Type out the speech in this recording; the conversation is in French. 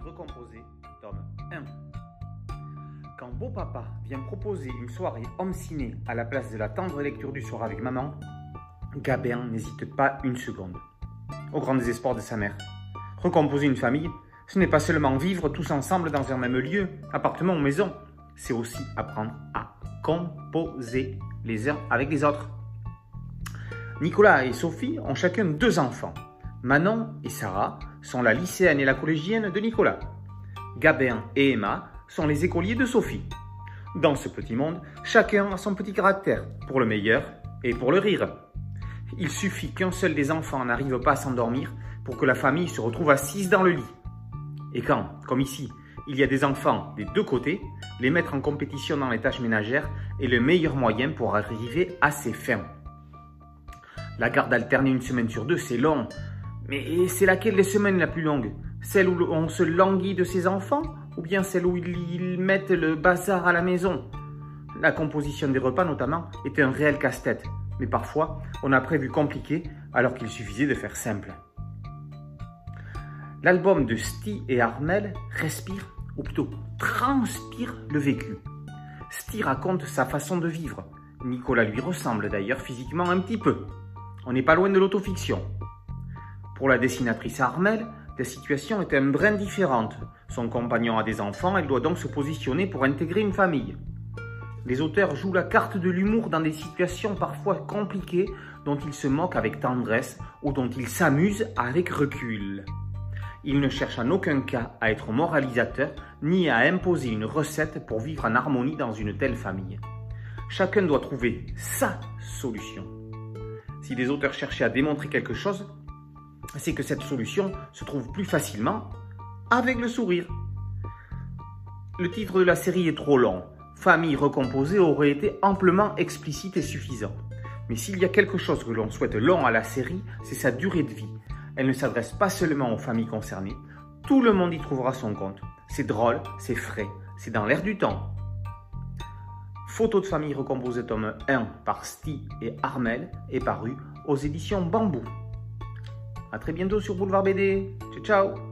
recomposé, tome 1. Quand beau papa vient proposer une soirée homme ciné à la place de la tendre lecture du soir avec maman, Gabin n'hésite pas une seconde. Au grand désespoir de sa mère. Recomposer une famille, ce n'est pas seulement vivre tous ensemble dans un même lieu, appartement ou maison, c'est aussi apprendre à composer les uns avec les autres. Nicolas et Sophie ont chacun deux enfants. Manon et Sarah sont la lycéenne et la collégienne de Nicolas. Gabin et Emma sont les écoliers de Sophie. Dans ce petit monde, chacun a son petit caractère, pour le meilleur et pour le rire. Il suffit qu'un seul des enfants n'arrive pas à s'endormir pour que la famille se retrouve assise dans le lit. Et quand, comme ici, il y a des enfants des deux côtés, les mettre en compétition dans les tâches ménagères est le meilleur moyen pour arriver à ses fins. La garde alternée une semaine sur deux, c'est long. Mais c'est laquelle des semaines la plus longue? Celle où on se languit de ses enfants Ou bien celle où ils mettent le bazar à la maison? La composition des repas notamment est un réel casse-tête. Mais parfois, on a prévu compliqué alors qu'il suffisait de faire simple. L'album de Sti et Armel respire, ou plutôt transpire le vécu. Sti raconte sa façon de vivre. Nicolas lui ressemble d'ailleurs physiquement un petit peu. On n'est pas loin de l'autofiction. Pour la dessinatrice Armel, la situation est un brin différente. Son compagnon a des enfants, elle doit donc se positionner pour intégrer une famille. Les auteurs jouent la carte de l'humour dans des situations parfois compliquées dont ils se moquent avec tendresse ou dont ils s'amusent avec recul. Ils ne cherchent en aucun cas à être moralisateurs ni à imposer une recette pour vivre en harmonie dans une telle famille. Chacun doit trouver sa solution. Si les auteurs cherchaient à démontrer quelque chose, c'est que cette solution se trouve plus facilement avec le sourire. Le titre de la série est trop long. Famille recomposée aurait été amplement explicite et suffisant. Mais s'il y a quelque chose que l'on souhaite long à la série, c'est sa durée de vie. Elle ne s'adresse pas seulement aux familles concernées, tout le monde y trouvera son compte. C'est drôle, c'est frais, c'est dans l'air du temps. Photo de famille recomposée tome 1 par Sti et Armel est paru aux éditions Bambou. A très bientôt sur Boulevard BD. Ciao ciao